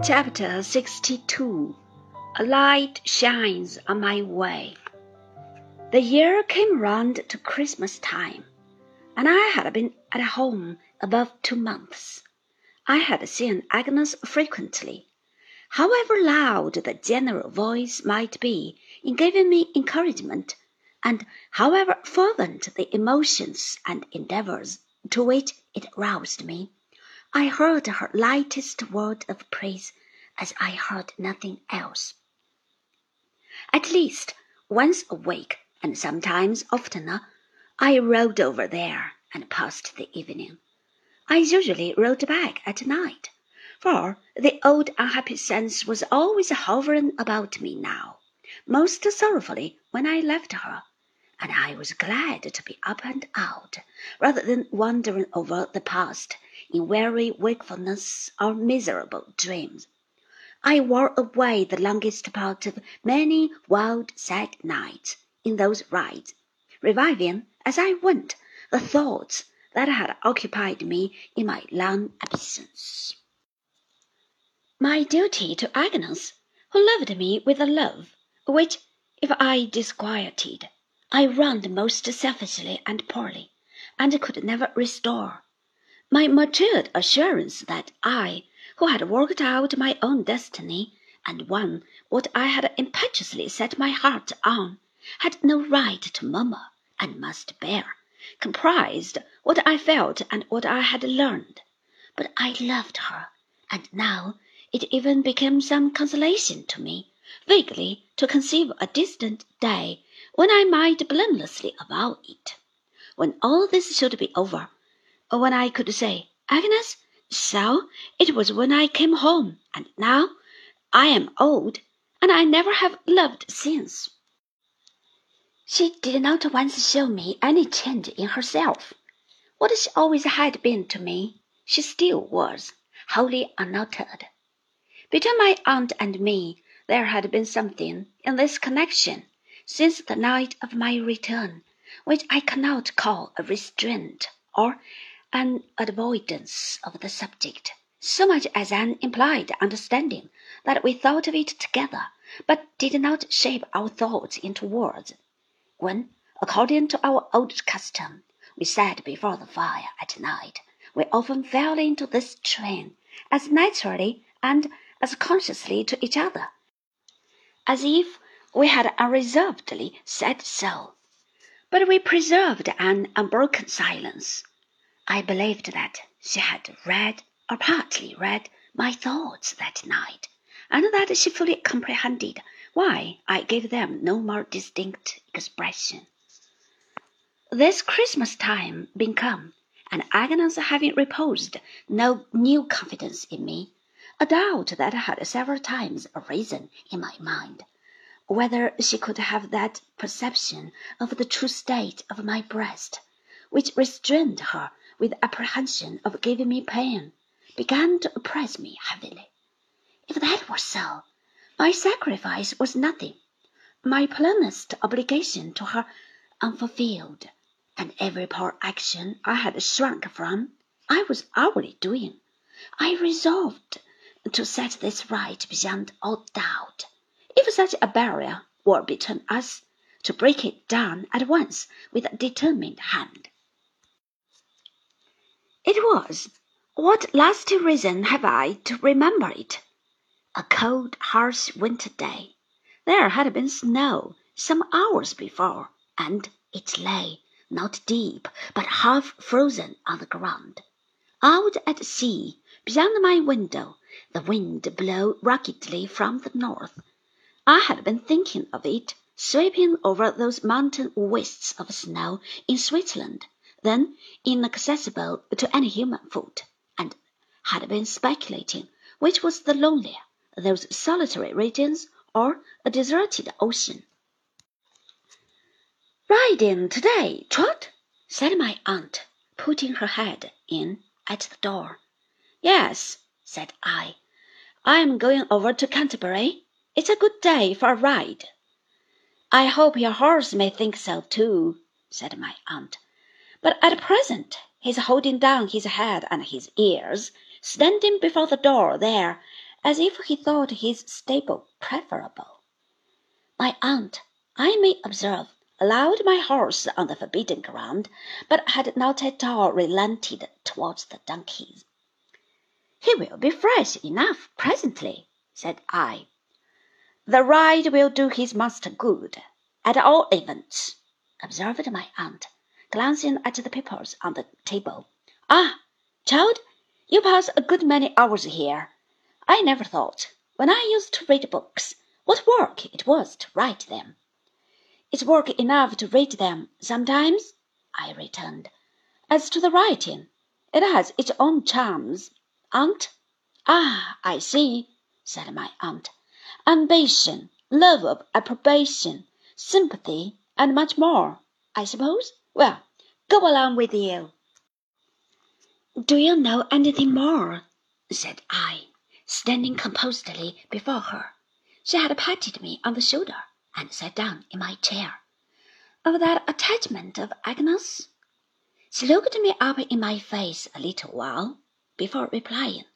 Chapter 62 A light shines on my way. The year came round to Christmas time, and I had been at home above two months. I had seen Agnes frequently. However loud the general voice might be in giving me encouragement, and however fervent the emotions and endeavors to which it roused me, I heard her lightest word of praise as I heard nothing else. At least once a week, and sometimes oftener, I rode over there and passed the evening. I usually rode back at night, for the old unhappy sense was always hovering about me now, most sorrowfully when I left her, and I was glad to be up and out, rather than wandering over the past in weary wakefulness or miserable dreams. I wore away the longest part of many wild, sad nights in those rides, reviving as I went the thoughts that had occupied me in my long absence. My duty to Agnes, who loved me with a love which, if I disquieted, I wronged most selfishly and poorly, and could never restore my matured assurance that I, who had worked out my own destiny and won what I had impetuously set my heart on, had no right to murmur and must bear, comprised what I felt and what I had learned. But I loved her, and now it even became some consolation to me vaguely to conceive a distant day when I might blamelessly avow it. When all this should be over, when I could say, Agnes, so it was when I came home, and now I am old, and I never have loved since. She did not once show me any change in herself. What she always had been to me, she still was, wholly unaltered. Between my aunt and me, there had been something in this connection since the night of my return, which I cannot call a restraint or an avoidance of the subject, so much as an implied understanding that we thought of it together, but did not shape our thoughts into words. When, according to our old custom, we sat before the fire at night, we often fell into this train as naturally and as consciously to each other, as if we had unreservedly said so. But we preserved an unbroken silence. I believed that she had read, or partly read, my thoughts that night, and that she fully comprehended why I gave them no more distinct expression. This Christmas time being come, and Agnes having reposed no new confidence in me, a doubt that had several times arisen in my mind, whether she could have that perception of the true state of my breast, which restrained her with apprehension of giving me pain, began to oppress me heavily. If that were so, my sacrifice was nothing, my plainest obligation to her unfulfilled, and every poor action I had shrunk from, I was hourly doing. I resolved to set this right beyond all doubt. If such a barrier were between us, to break it down at once with a determined hand. It was. What lasting reason have I to remember it? A cold, harsh winter day. There had been snow some hours before, and it lay, not deep, but half frozen on the ground. Out at sea, beyond my window, the wind blew ruggedly from the north. I had been thinking of it sweeping over those mountain wastes of snow in Switzerland then inaccessible to any human foot, and had been speculating which was the lonelier, those solitary regions or a deserted ocean. Riding today, Trot? said my aunt, putting her head in at the door. Yes, said I. I am going over to Canterbury. It's a good day for a ride. I hope your horse may think so too, said my aunt. But at present he's holding down his head and his ears, standing before the door there as if he thought his stable preferable. My aunt, I may observe, allowed my horse on the forbidden ground, but had not at all relented towards the donkeys. He will be fresh enough presently, said I. The ride will do his master good, at all events, observed my aunt, glancing at the papers on the table. Ah, child, you pass a good many hours here. I never thought, when I used to read books, what work it was to write them. It's work enough to read them sometimes, I returned. As to the writing, it has its own charms, aunt. Ah, I see, said my aunt. Ambition, love of approbation, sympathy, and much more, I suppose. Well, go along with you. Do you know anything more? said I, standing composedly before her. She had patted me on the shoulder and sat down in my chair. Of that attachment of Agnes? She looked me up in my face a little while before replying.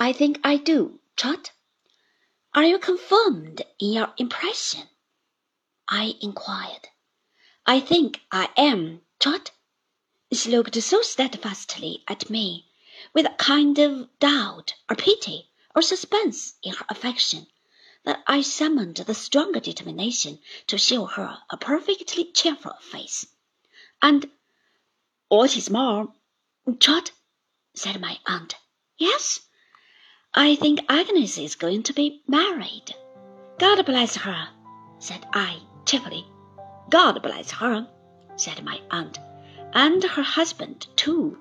I think I do, Trot. Are you confirmed in your impression? I inquired. I think I am, Trot. She looked so steadfastly at me, with a kind of doubt or pity or suspense in her affection, that I summoned the stronger determination to show her a perfectly cheerful face. And what is more, Trot, said my aunt, yes, I think Agnes is going to be married. God bless her, said I cheerfully. God bless her, said my aunt, and her husband too.